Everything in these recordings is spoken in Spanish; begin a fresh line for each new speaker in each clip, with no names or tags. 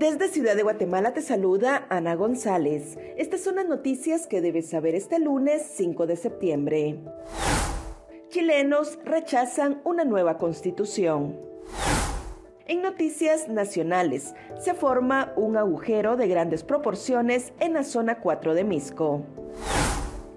Desde Ciudad de Guatemala te saluda Ana González. Estas son las noticias que debes saber este lunes 5 de septiembre. Chilenos rechazan una nueva constitución. En noticias nacionales, se forma un agujero de grandes proporciones en la zona 4 de Misco.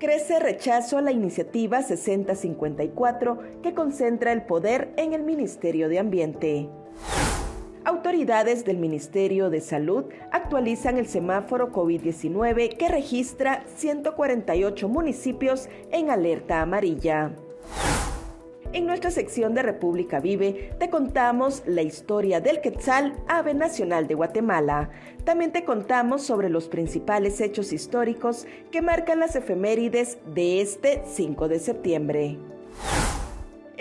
Crece rechazo a la iniciativa 6054 que concentra el poder en el Ministerio de Ambiente. Autoridades del Ministerio de Salud actualizan el semáforo COVID-19 que registra 148 municipios en alerta amarilla. En nuestra sección de República Vive te contamos la historia del quetzal, ave nacional de Guatemala. También te contamos sobre los principales hechos históricos que marcan las efemérides de este 5 de septiembre.